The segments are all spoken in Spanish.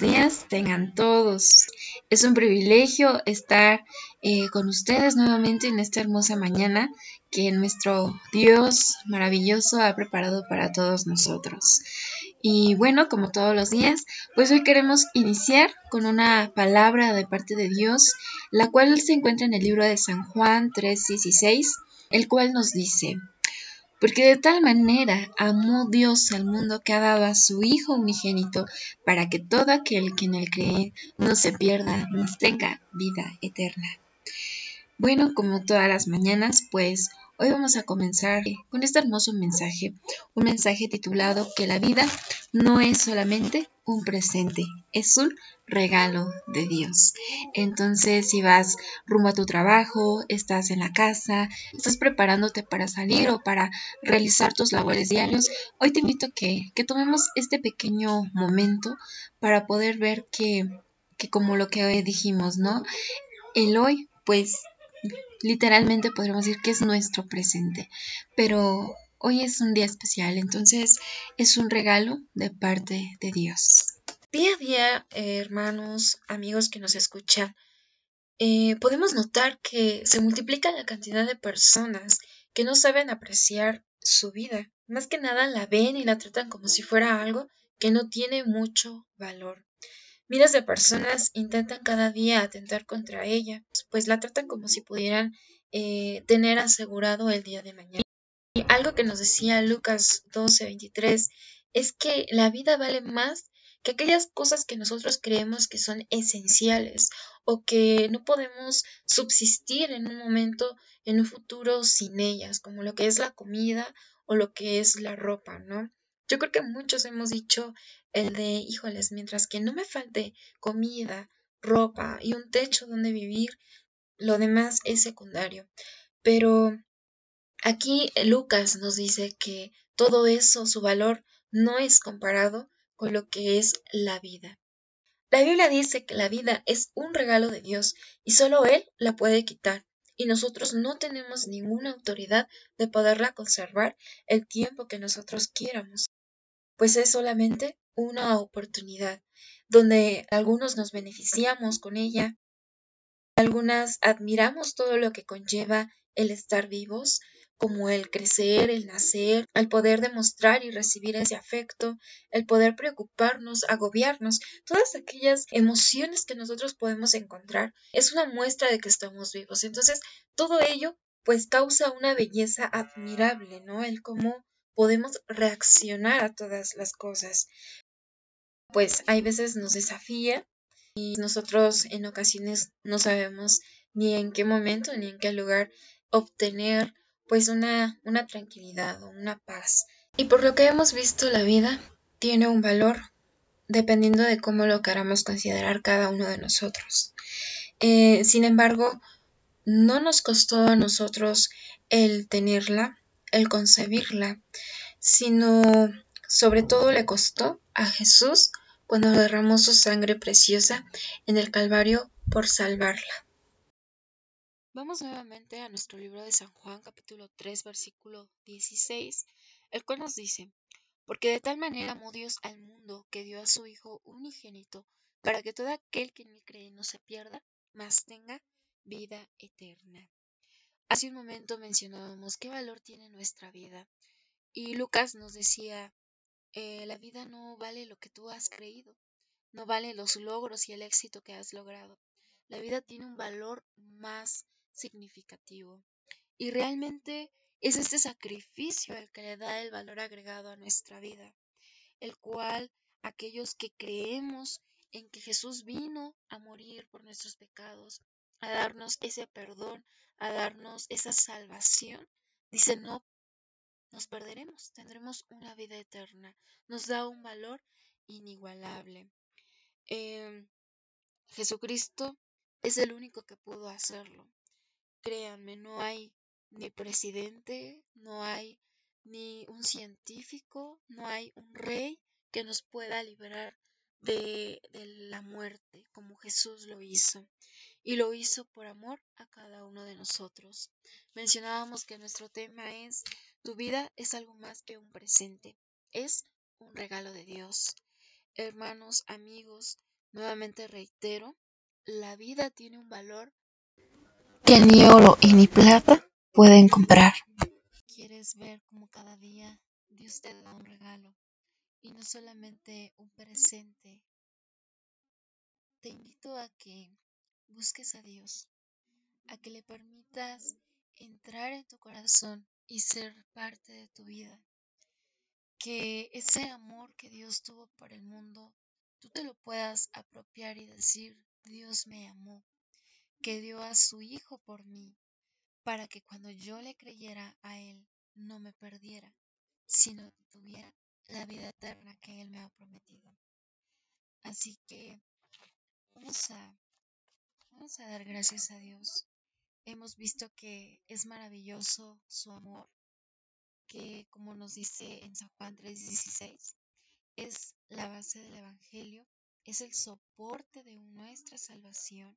días tengan todos. Es un privilegio estar eh, con ustedes nuevamente en esta hermosa mañana que nuestro Dios maravilloso ha preparado para todos nosotros. Y bueno, como todos los días, pues hoy queremos iniciar con una palabra de parte de Dios, la cual se encuentra en el libro de San Juan 3:16, el cual nos dice, porque de tal manera amó Dios al mundo que ha dado a su Hijo unigénito, para que todo aquel que en él cree no se pierda, mas tenga vida eterna. Bueno, como todas las mañanas, pues Hoy vamos a comenzar con este hermoso mensaje, un mensaje titulado que la vida no es solamente un presente, es un regalo de Dios. Entonces, si vas rumbo a tu trabajo, estás en la casa, estás preparándote para salir o para realizar tus labores diarios, hoy te invito que, que tomemos este pequeño momento para poder ver que, que como lo que hoy dijimos, ¿no? El hoy, pues literalmente podríamos decir que es nuestro presente, pero hoy es un día especial, entonces es un regalo de parte de Dios. Día a día, hermanos, amigos que nos escuchan, eh, podemos notar que se multiplica la cantidad de personas que no saben apreciar su vida. Más que nada la ven y la tratan como si fuera algo que no tiene mucho valor. Miles de personas intentan cada día atentar contra ella, pues la tratan como si pudieran eh, tener asegurado el día de mañana. Y algo que nos decía Lucas 12:23 es que la vida vale más que aquellas cosas que nosotros creemos que son esenciales o que no podemos subsistir en un momento, en un futuro sin ellas, como lo que es la comida o lo que es la ropa, ¿no? Yo creo que muchos hemos dicho el de, híjoles, mientras que no me falte comida, ropa y un techo donde vivir, lo demás es secundario. Pero aquí Lucas nos dice que todo eso, su valor, no es comparado con lo que es la vida. La Biblia dice que la vida es un regalo de Dios y solo Él la puede quitar y nosotros no tenemos ninguna autoridad de poderla conservar el tiempo que nosotros quieramos pues es solamente una oportunidad donde algunos nos beneficiamos con ella, algunas admiramos todo lo que conlleva el estar vivos, como el crecer, el nacer, el poder demostrar y recibir ese afecto, el poder preocuparnos, agobiarnos, todas aquellas emociones que nosotros podemos encontrar, es una muestra de que estamos vivos. Entonces, todo ello pues causa una belleza admirable, ¿no? El cómo podemos reaccionar a todas las cosas. Pues hay veces nos desafía y nosotros en ocasiones no sabemos ni en qué momento ni en qué lugar obtener pues una, una tranquilidad o una paz. Y por lo que hemos visto la vida tiene un valor dependiendo de cómo lo queramos considerar cada uno de nosotros. Eh, sin embargo, no nos costó a nosotros el tenerla, el concebirla, sino sobre todo le costó a Jesús cuando derramó su sangre preciosa en el Calvario por salvarla. Vamos nuevamente a nuestro libro de San Juan capítulo 3 versículo 16, el cual nos dice, porque de tal manera amó Dios al mundo que dio a su Hijo unigénito, para que todo aquel que en él cree no se pierda, mas tenga vida eterna. Hace un momento mencionábamos qué valor tiene nuestra vida. Y Lucas nos decía, eh, la vida no vale lo que tú has creído, no vale los logros y el éxito que has logrado. La vida tiene un valor más significativo. Y realmente es este sacrificio el que le da el valor agregado a nuestra vida, el cual aquellos que creemos en que Jesús vino a morir por nuestros pecados, a darnos ese perdón, a darnos esa salvación, dice, no nos perderemos, tendremos una vida eterna. Nos da un valor inigualable. Em, Jesucristo es el único que pudo hacerlo. Créanme, no hay ni presidente, no hay ni un científico, no hay un rey que nos pueda liberar de, la muerte como Jesús lo hizo y lo hizo por amor a cada uno de nosotros. Mencionábamos que nuestro tema es tu vida es algo más que un presente, es un regalo de Dios. Hermanos, amigos, nuevamente reitero, la vida tiene un valor que ni oro y ni plata pueden comprar. ¿Quieres ver cómo cada día Dios te da un regalo y no solamente un presente? Te invito a que busques a Dios, a que le permitas entrar en tu corazón y ser parte de tu vida. Que ese amor que Dios tuvo por el mundo, tú te lo puedas apropiar y decir, Dios me amó, que dio a su Hijo por mí, para que cuando yo le creyera a Él, no me perdiera, sino que tuviera la vida eterna que Él me ha prometido. Así que vamos a, vamos a dar gracias a Dios hemos visto que es maravilloso su amor, que como nos dice en San Juan 3:16, es la base del Evangelio, es el soporte de nuestra salvación,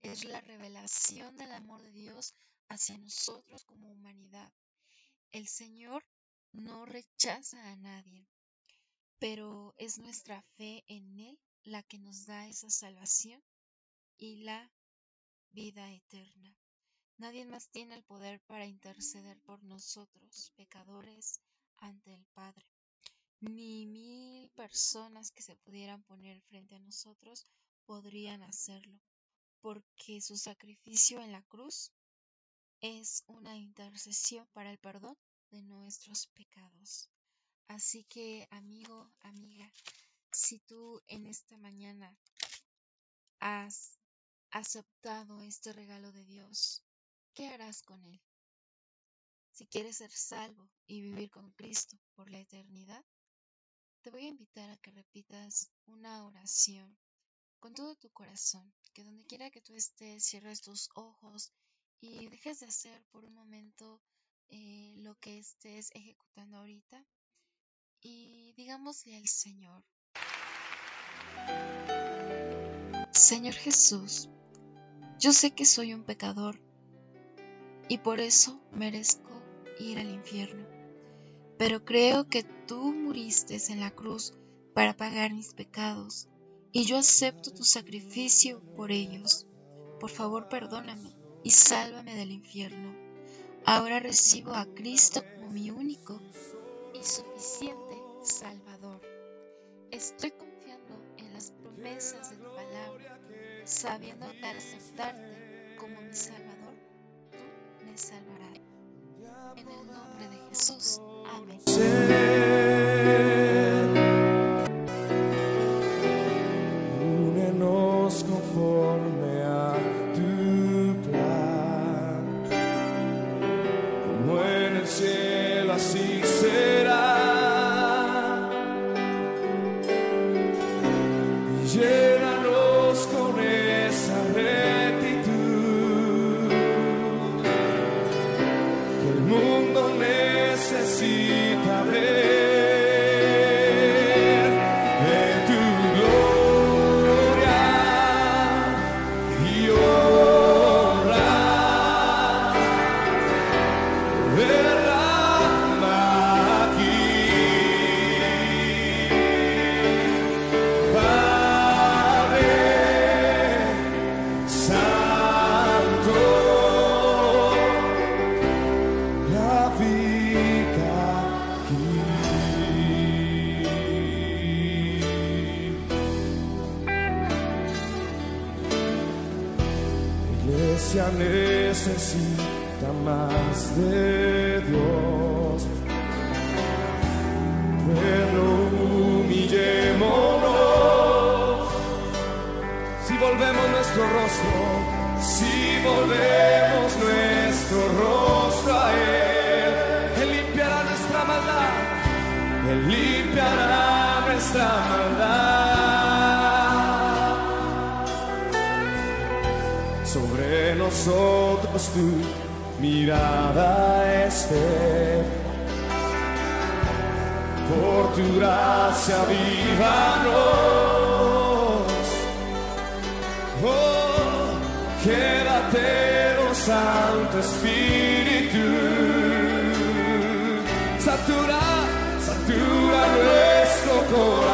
es la revelación del amor de Dios hacia nosotros como humanidad. El Señor no rechaza a nadie, pero es nuestra fe en Él la que nos da esa salvación y la vida eterna. Nadie más tiene el poder para interceder por nosotros, pecadores, ante el Padre. Ni mil personas que se pudieran poner frente a nosotros podrían hacerlo, porque su sacrificio en la cruz es una intercesión para el perdón nuestros pecados. Así que, amigo, amiga, si tú en esta mañana has aceptado este regalo de Dios, ¿qué harás con él? Si quieres ser salvo y vivir con Cristo por la eternidad, te voy a invitar a que repitas una oración con todo tu corazón, que donde quiera que tú estés, cierres tus ojos y dejes de hacer por un momento eh, lo que estés ejecutando ahorita y digámosle al Señor, Señor Jesús, yo sé que soy un pecador y por eso merezco ir al infierno. Pero creo que tú muriste en la cruz para pagar mis pecados y yo acepto tu sacrificio por ellos. Por favor, perdóname y sálvame del infierno. Ahora recibo a Cristo como mi único y suficiente Salvador. Estoy confiando en las promesas de tu palabra, sabiendo que al aceptarte como mi Salvador, salvará. En el nombre de Jesús. Amén. Como iglesia necesita más de Dios. Pueblo, humillémonos. Si volvemos nuestro rostro, si volvemos nuestro rostro a Él, Él limpiará nuestra maldad, Él limpiará nuestra maldad. Nosotros tu mirada esté, por tu gracia vívanos. Oh, quédate, oh Santo Espíritu. Satura, satura nuestro corazón.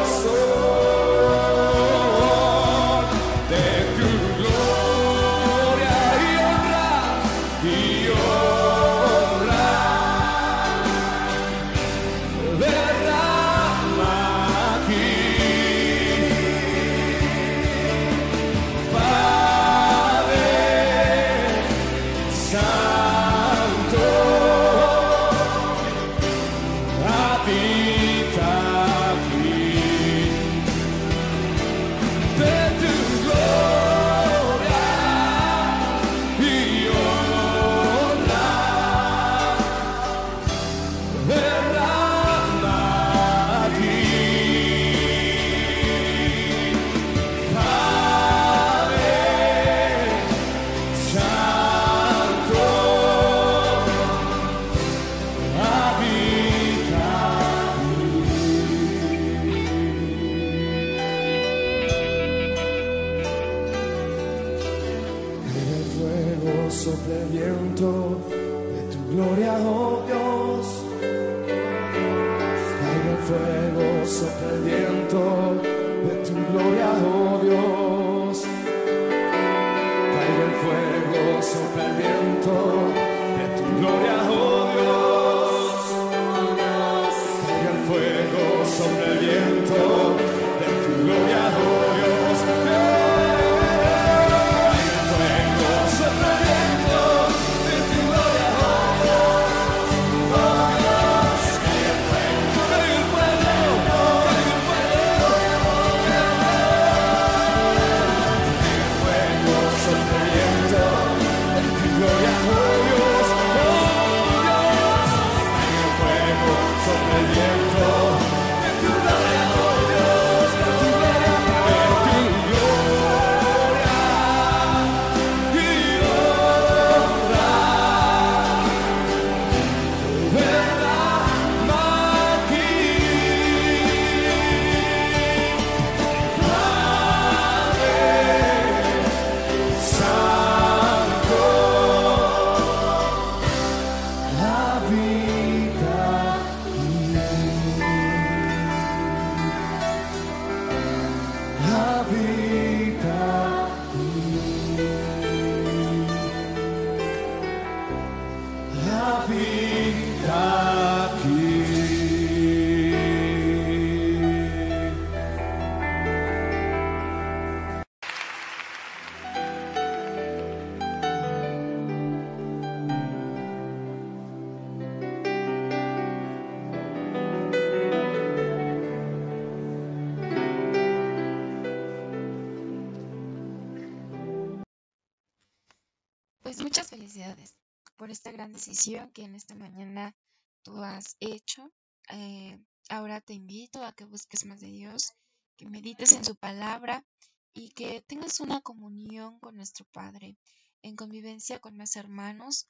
Pues muchas felicidades por esta gran decisión que en esta mañana tú has hecho. Eh, ahora te invito a que busques más de Dios, que medites en su palabra y que tengas una comunión con nuestro Padre, en convivencia con más hermanos,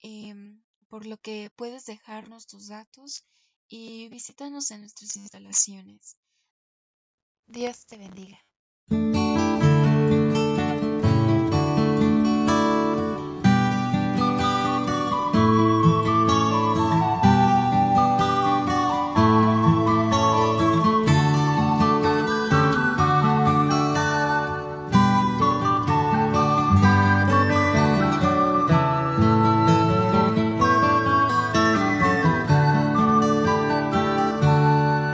em, por lo que puedes dejarnos tus datos y visítanos en nuestras instalaciones. Dios te bendiga.